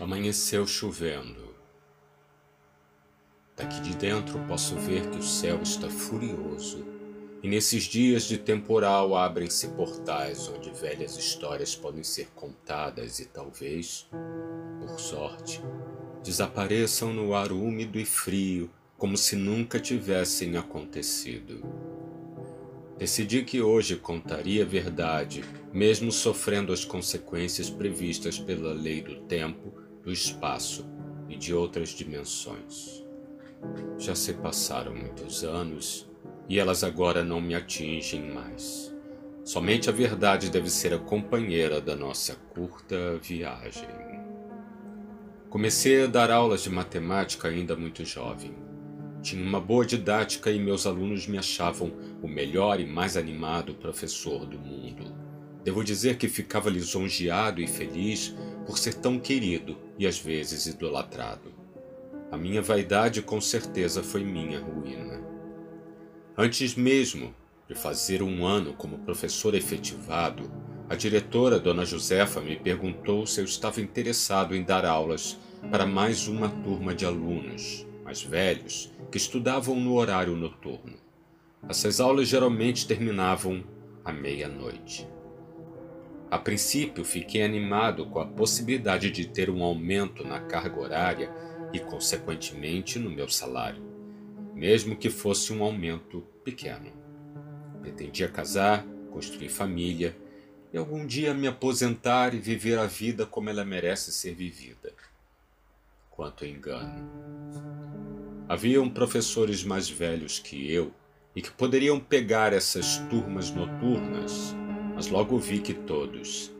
Amanheceu chovendo. Daqui de dentro posso ver que o céu está furioso, e nesses dias de temporal abrem-se portais onde velhas histórias podem ser contadas e talvez, por sorte, desapareçam no ar úmido e frio como se nunca tivessem acontecido. Decidi que hoje contaria a verdade, mesmo sofrendo as consequências previstas pela lei do tempo do espaço e de outras dimensões. Já se passaram muitos anos e elas agora não me atingem mais. Somente a verdade deve ser a companheira da nossa curta viagem. Comecei a dar aulas de matemática ainda muito jovem. Tinha uma boa didática e meus alunos me achavam o melhor e mais animado professor do mundo. Devo dizer que ficava lisonjeado e feliz por ser tão querido e às vezes idolatrado. A minha vaidade com certeza foi minha ruína. Antes mesmo de fazer um ano como professor efetivado, a diretora, Dona Josefa, me perguntou se eu estava interessado em dar aulas para mais uma turma de alunos mais velhos que estudavam no horário noturno. Essas aulas geralmente terminavam à meia-noite. A princípio, fiquei animado com a possibilidade de ter um aumento na carga horária e, consequentemente, no meu salário, mesmo que fosse um aumento pequeno. Pretendia casar, construir família e algum dia me aposentar e viver a vida como ela merece ser vivida. Quanto engano. Haviam professores mais velhos que eu e que poderiam pegar essas turmas noturnas mas logo vi que todos,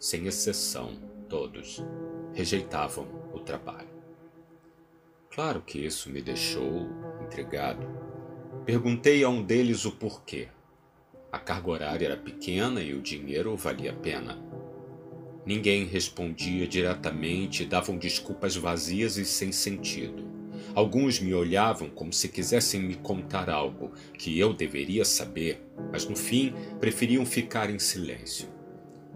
sem exceção, todos, rejeitavam o trabalho. Claro que isso me deixou intrigado. Perguntei a um deles o porquê. A carga horária era pequena e o dinheiro valia a pena. Ninguém respondia diretamente davam desculpas vazias e sem sentido. Alguns me olhavam como se quisessem me contar algo que eu deveria saber, mas no fim preferiam ficar em silêncio.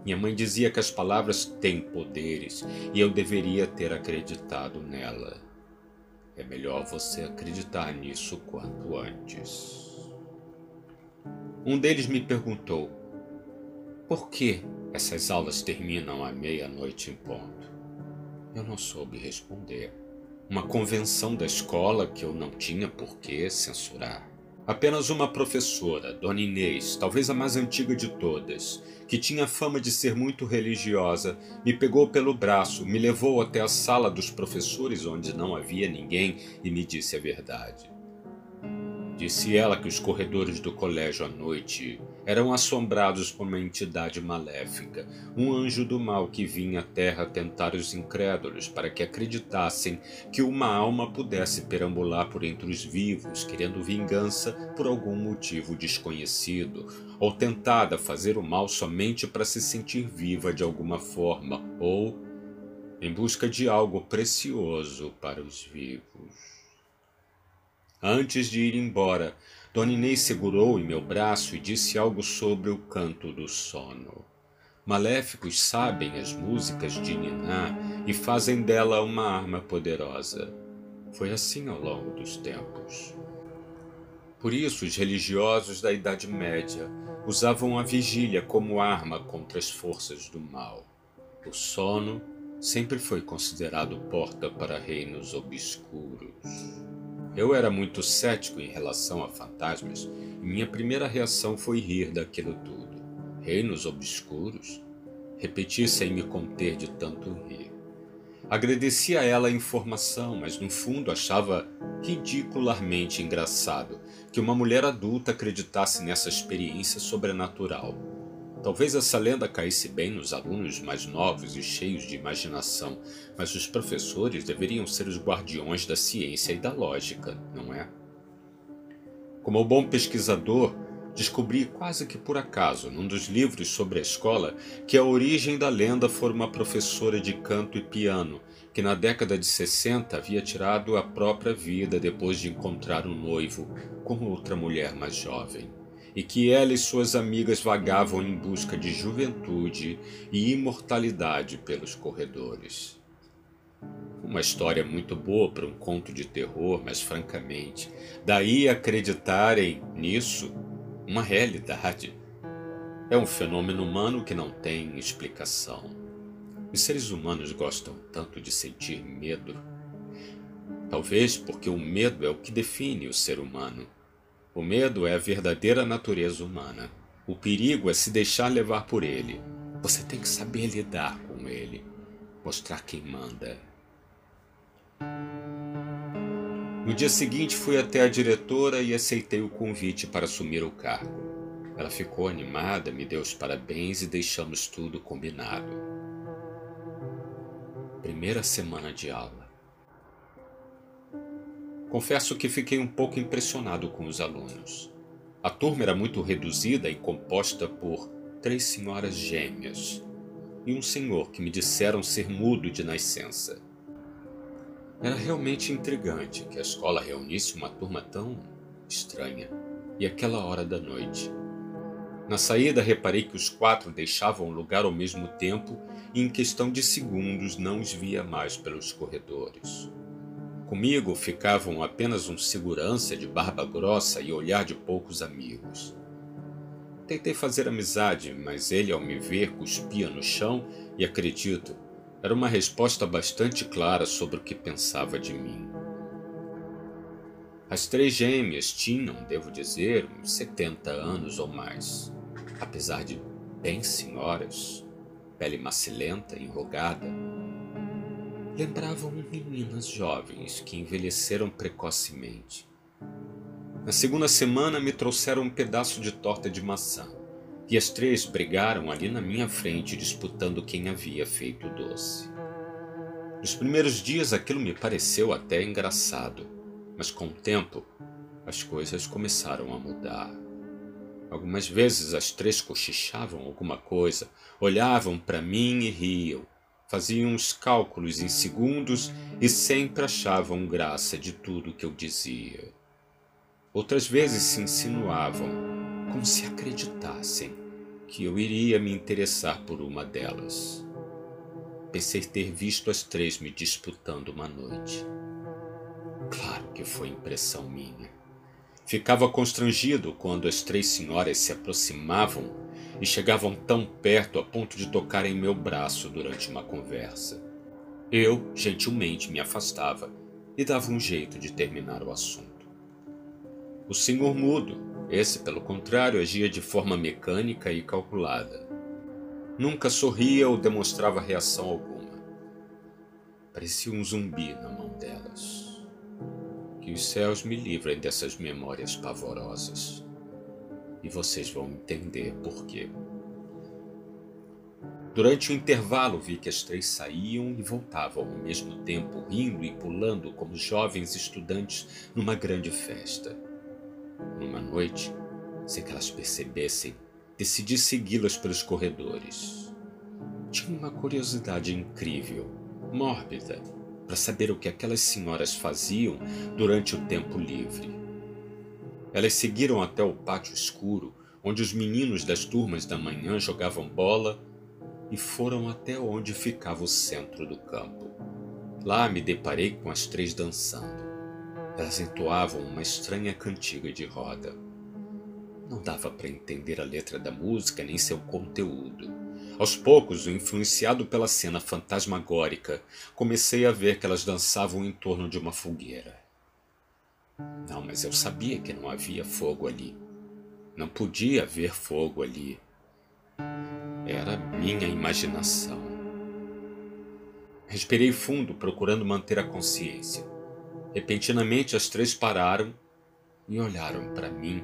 Minha mãe dizia que as palavras têm poderes e eu deveria ter acreditado nela. É melhor você acreditar nisso quanto antes. Um deles me perguntou: por que essas aulas terminam à meia-noite em ponto? Eu não soube responder uma convenção da escola que eu não tinha por que censurar. Apenas uma professora, Dona Inês, talvez a mais antiga de todas, que tinha fama de ser muito religiosa, me pegou pelo braço, me levou até a sala dos professores onde não havia ninguém e me disse a verdade. Disse ela que os corredores do colégio à noite eram assombrados por uma entidade maléfica, um anjo do mal que vinha à terra tentar os incrédulos para que acreditassem que uma alma pudesse perambular por entre os vivos, querendo vingança por algum motivo desconhecido, ou tentada fazer o mal somente para se sentir viva de alguma forma, ou em busca de algo precioso para os vivos. Antes de ir embora, Dona Inês segurou em meu braço e disse algo sobre o canto do sono. Maléficos sabem as músicas de Niná e fazem dela uma arma poderosa. Foi assim ao longo dos tempos. Por isso, os religiosos da Idade Média usavam a vigília como arma contra as forças do mal. O sono sempre foi considerado porta para reinos obscuros. Eu era muito cético em relação a fantasmas e minha primeira reação foi rir daquilo tudo. Reinos obscuros? Repeti sem me conter de tanto rir. Agradeci a ela a informação, mas no fundo achava ridicularmente engraçado que uma mulher adulta acreditasse nessa experiência sobrenatural. Talvez essa lenda caísse bem nos alunos mais novos e cheios de imaginação, mas os professores deveriam ser os guardiões da ciência e da lógica, não é? Como bom pesquisador, descobri quase que por acaso, num dos livros sobre a escola, que a origem da lenda foi uma professora de canto e piano, que na década de 60 havia tirado a própria vida depois de encontrar um noivo com outra mulher mais jovem e que ela e suas amigas vagavam em busca de juventude e imortalidade pelos corredores. Uma história muito boa para um conto de terror, mas francamente, daí acreditarem nisso uma realidade. É um fenômeno humano que não tem explicação. Os seres humanos gostam tanto de sentir medo. Talvez porque o medo é o que define o ser humano. O medo é a verdadeira natureza humana. O perigo é se deixar levar por ele. Você tem que saber lidar com ele, mostrar quem manda. No dia seguinte fui até a diretora e aceitei o convite para assumir o cargo. Ela ficou animada, me deu os parabéns e deixamos tudo combinado. Primeira semana de aula. Confesso que fiquei um pouco impressionado com os alunos. A turma era muito reduzida e composta por três senhoras gêmeas e um senhor que me disseram ser mudo de nascença. Era realmente intrigante que a escola reunisse uma turma tão estranha e aquela hora da noite. Na saída, reparei que os quatro deixavam o lugar ao mesmo tempo e, em questão de segundos, não os via mais pelos corredores. Comigo ficavam apenas um segurança de barba grossa e olhar de poucos amigos. Tentei fazer amizade, mas ele, ao me ver, cuspia no chão e, acredito, era uma resposta bastante clara sobre o que pensava de mim. As três gêmeas tinham, devo dizer, uns 70 anos ou mais. Apesar de bem senhoras, pele macilenta, enrugada, lembravam meninas jovens que envelheceram precocemente. Na segunda semana me trouxeram um pedaço de torta de maçã, e as três brigaram ali na minha frente disputando quem havia feito o doce. Nos primeiros dias aquilo me pareceu até engraçado, mas com o tempo as coisas começaram a mudar. Algumas vezes as três cochichavam alguma coisa, olhavam para mim e riam, faziam os cálculos em segundos e sempre achavam graça de tudo que eu dizia. Outras vezes se insinuavam, como se acreditassem, que eu iria me interessar por uma delas. Pensei ter visto as três me disputando uma noite. Claro que foi impressão minha. Ficava constrangido quando as três senhoras se aproximavam e chegavam tão perto a ponto de tocar em meu braço durante uma conversa. Eu, gentilmente, me afastava e dava um jeito de terminar o assunto. O senhor mudo, esse, pelo contrário, agia de forma mecânica e calculada. Nunca sorria ou demonstrava reação alguma. Parecia um zumbi na mão delas. Que os céus me livrem dessas memórias pavorosas e vocês vão entender por quê. Durante o intervalo, vi que as três saíam e voltavam ao mesmo tempo, rindo e pulando como jovens estudantes numa grande festa. Numa noite, sem que elas percebessem, decidi segui-las pelos corredores. Tinha uma curiosidade incrível, mórbida, para saber o que aquelas senhoras faziam durante o tempo livre. Elas seguiram até o pátio escuro, onde os meninos das turmas da manhã jogavam bola, e foram até onde ficava o centro do campo. Lá me deparei com as três dançando. Elas entoavam uma estranha cantiga de roda. Não dava para entender a letra da música nem seu conteúdo. Aos poucos, influenciado pela cena fantasmagórica, comecei a ver que elas dançavam em torno de uma fogueira. Não, mas eu sabia que não havia fogo ali. Não podia haver fogo ali. Era minha imaginação. Respirei fundo, procurando manter a consciência. Repentinamente, as três pararam e olharam para mim,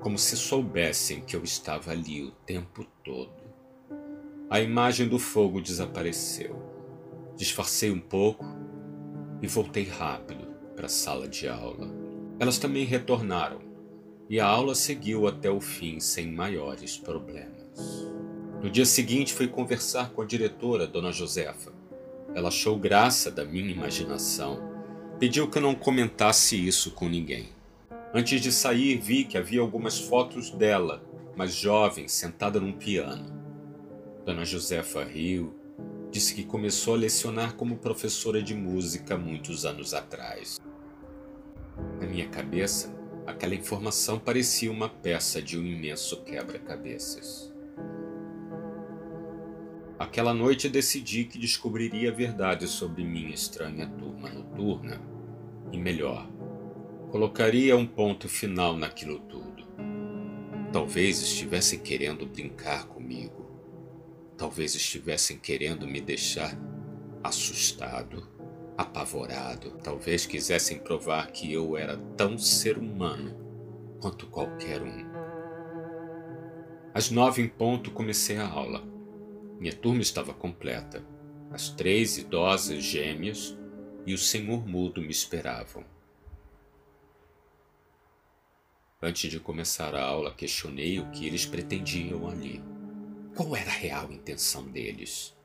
como se soubessem que eu estava ali o tempo todo. A imagem do fogo desapareceu. Disfarcei um pouco e voltei rápido para a sala de aula. Elas também retornaram e a aula seguiu até o fim sem maiores problemas. No dia seguinte fui conversar com a diretora, Dona Josefa. Ela achou graça da minha imaginação. Pediu que eu não comentasse isso com ninguém. Antes de sair, vi que havia algumas fotos dela, mais jovem, sentada num piano. Dona Josefa riu, disse que começou a lecionar como professora de música muitos anos atrás. Na minha cabeça, aquela informação parecia uma peça de um imenso quebra-cabeças. Aquela noite decidi que descobriria a verdade sobre minha estranha turma noturna. E melhor, colocaria um ponto final naquilo tudo. Talvez estivessem querendo brincar comigo. Talvez estivessem querendo me deixar assustado, apavorado. Talvez quisessem provar que eu era tão ser humano quanto qualquer um. Às nove em ponto comecei a aula. Minha turma estava completa. As três idosas gêmeas e o senhor mudo me esperavam. Antes de começar a aula, questionei o que eles pretendiam ali. Qual era a real intenção deles?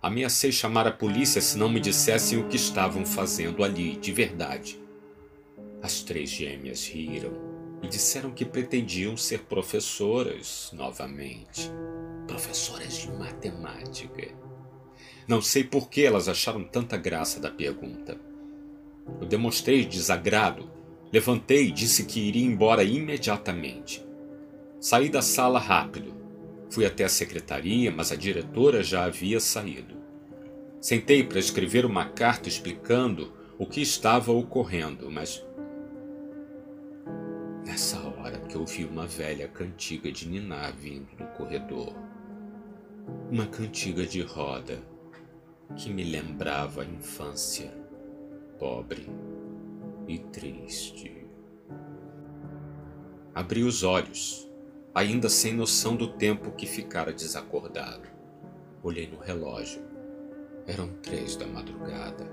Ameacei chamar a polícia se não me dissessem o que estavam fazendo ali, de verdade. As três gêmeas riram e disseram que pretendiam ser professoras novamente professoras de matemática. Não sei por que elas acharam tanta graça da pergunta. Eu demonstrei desagrado, levantei e disse que iria embora imediatamente. Saí da sala rápido. Fui até a secretaria, mas a diretora já havia saído. Sentei para escrever uma carta explicando o que estava ocorrendo, mas. Nessa hora que ouvi uma velha cantiga de Niná vindo do corredor uma cantiga de roda que me lembrava a infância, pobre e triste. Abri os olhos, ainda sem noção do tempo que ficara desacordado. Olhei no relógio. Eram três da madrugada.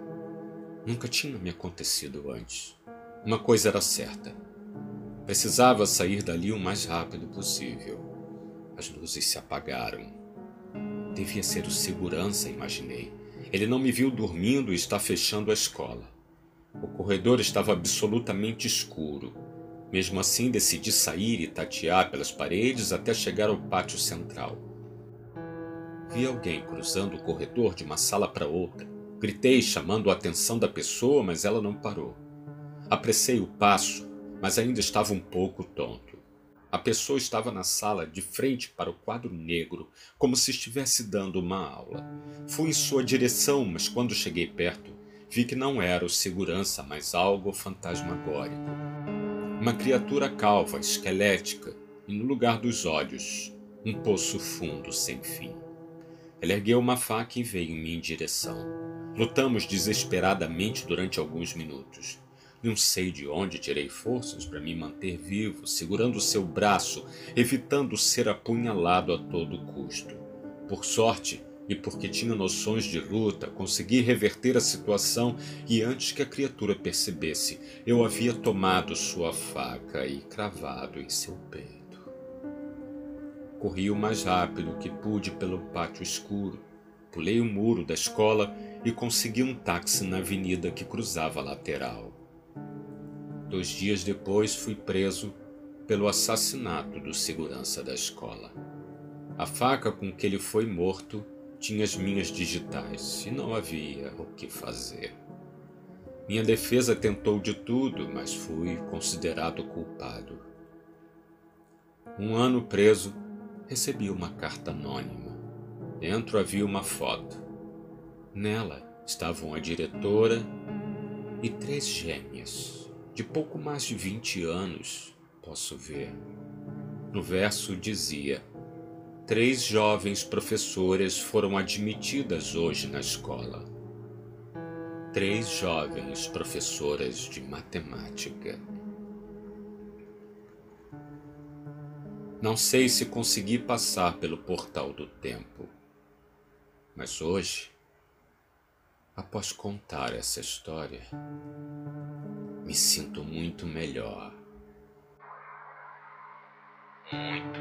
Nunca tinha me acontecido antes. Uma coisa era certa. Precisava sair dali o mais rápido possível. As luzes se apagaram Devia ser o segurança, imaginei. Ele não me viu dormindo e está fechando a escola. O corredor estava absolutamente escuro. Mesmo assim, decidi sair e tatear pelas paredes até chegar ao pátio central. Vi alguém cruzando o corredor de uma sala para outra. Gritei, chamando a atenção da pessoa, mas ela não parou. Apressei o passo, mas ainda estava um pouco tonto. A pessoa estava na sala de frente para o quadro negro, como se estivesse dando uma aula. Fui em sua direção, mas quando cheguei perto, vi que não era o segurança, mas algo fantasmagórico. Uma criatura calva, esquelética, e no lugar dos olhos, um poço fundo sem fim. Ela ergueu uma faca e veio em minha direção. Lutamos desesperadamente durante alguns minutos. Não sei de onde tirei forças para me manter vivo, segurando seu braço, evitando ser apunhalado a todo custo. Por sorte, e porque tinha noções de luta, consegui reverter a situação e antes que a criatura percebesse, eu havia tomado sua faca e cravado em seu peito. Corri o mais rápido que pude pelo pátio escuro, pulei o muro da escola e consegui um táxi na avenida que cruzava a lateral. Dois dias depois fui preso pelo assassinato do segurança da escola. A faca com que ele foi morto tinha as minhas digitais e não havia o que fazer. Minha defesa tentou de tudo, mas fui considerado culpado. Um ano preso, recebi uma carta anônima. Dentro havia uma foto. Nela estavam a diretora e três gêmeas de pouco mais de 20 anos, posso ver. No verso dizia: Três jovens professoras foram admitidas hoje na escola. Três jovens professoras de matemática. Não sei se consegui passar pelo portal do tempo, mas hoje, após contar essa história, me sinto muito melhor. Muito